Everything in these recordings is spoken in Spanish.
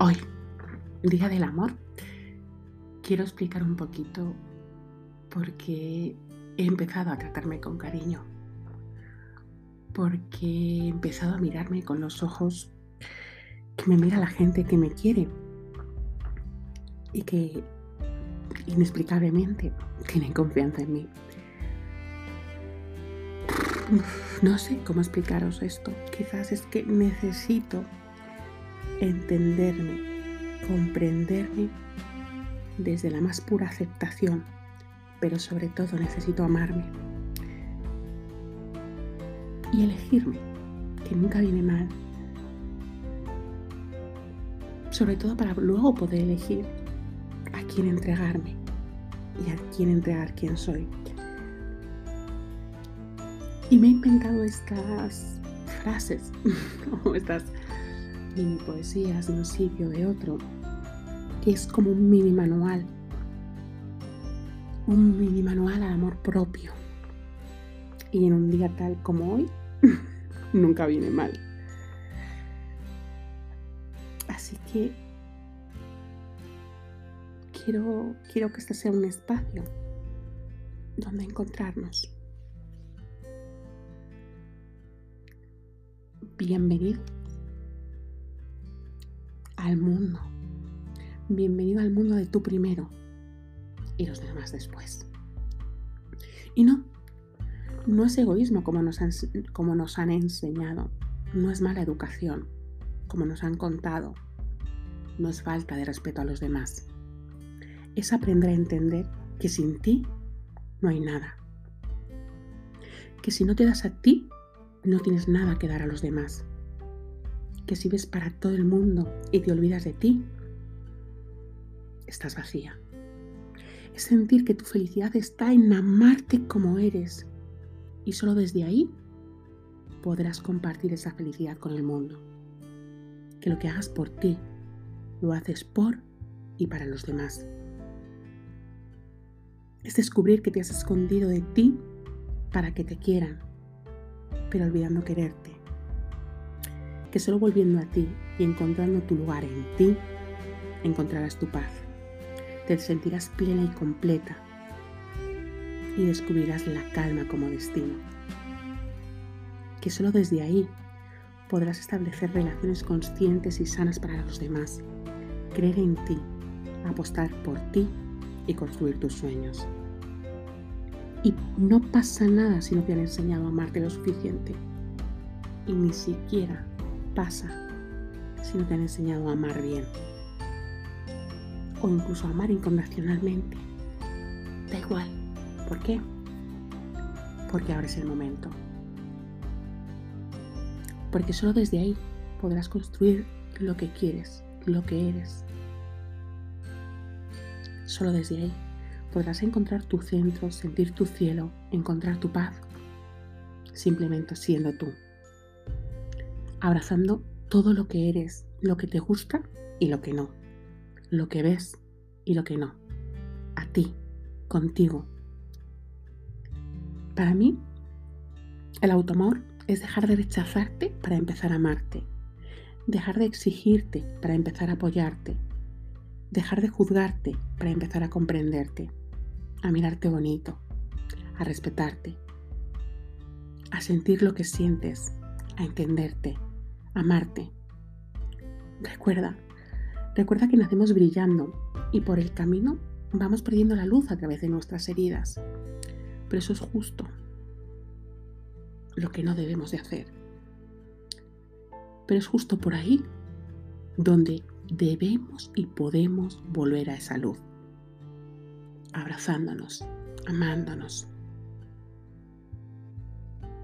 Hoy, Día del Amor, quiero explicar un poquito por qué he empezado a tratarme con cariño, porque he empezado a mirarme con los ojos que me mira la gente que me quiere y que inexplicablemente tienen confianza en mí. No sé cómo explicaros esto. Quizás es que necesito entenderme, comprenderme desde la más pura aceptación, pero sobre todo necesito amarme y elegirme, que nunca viene mal, sobre todo para luego poder elegir a quién entregarme y a quién entregar quién soy. Y me he inventado estas frases o estas mini poesías de un sitio de otro, que es como un mini manual, un mini manual al amor propio. Y en un día tal como hoy, nunca viene mal. Así que quiero, quiero que este sea un espacio donde encontrarnos. Bienvenido al mundo. Bienvenido al mundo de tú primero y los demás después. Y no, no es egoísmo como nos, han, como nos han enseñado, no es mala educación como nos han contado, no es falta de respeto a los demás. Es aprender a entender que sin ti no hay nada. Que si no te das a ti, no tienes nada que dar a los demás que si ves para todo el mundo y te olvidas de ti, estás vacía. Es sentir que tu felicidad está en amarte como eres y solo desde ahí podrás compartir esa felicidad con el mundo. Que lo que hagas por ti, lo haces por y para los demás. Es descubrir que te has escondido de ti para que te quieran, pero olvidando quererte que solo volviendo a ti y encontrando tu lugar en ti, encontrarás tu paz. Te sentirás plena y completa y descubrirás la calma como destino. Que solo desde ahí podrás establecer relaciones conscientes y sanas para los demás, creer en ti, apostar por ti y construir tus sueños. Y no pasa nada si no te han enseñado a amarte lo suficiente. Y ni siquiera pasa si no te han enseñado a amar bien? O incluso a amar incondicionalmente. Da igual. ¿Por qué? Porque ahora es el momento. Porque solo desde ahí podrás construir lo que quieres, lo que eres. Solo desde ahí podrás encontrar tu centro, sentir tu cielo, encontrar tu paz, simplemente siendo tú abrazando todo lo que eres, lo que te gusta y lo que no, lo que ves y lo que no, a ti, contigo. Para mí, el automor es dejar de rechazarte para empezar a amarte, dejar de exigirte para empezar a apoyarte, dejar de juzgarte para empezar a comprenderte, a mirarte bonito, a respetarte, a sentir lo que sientes, a entenderte, amarte. Recuerda, recuerda que nacemos brillando y por el camino vamos perdiendo la luz a través de nuestras heridas. Pero eso es justo lo que no debemos de hacer. Pero es justo por ahí donde debemos y podemos volver a esa luz. Abrazándonos, amándonos,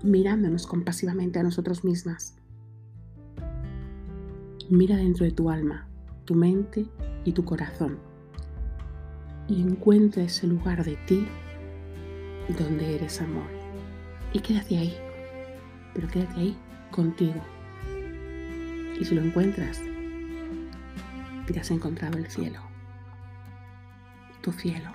mirándonos compasivamente a nosotros mismas Mira dentro de tu alma, tu mente y tu corazón y encuentra ese lugar de ti donde eres amor. Y quédate ahí, pero quédate ahí contigo. Y si lo encuentras, te has encontrado el cielo, tu cielo.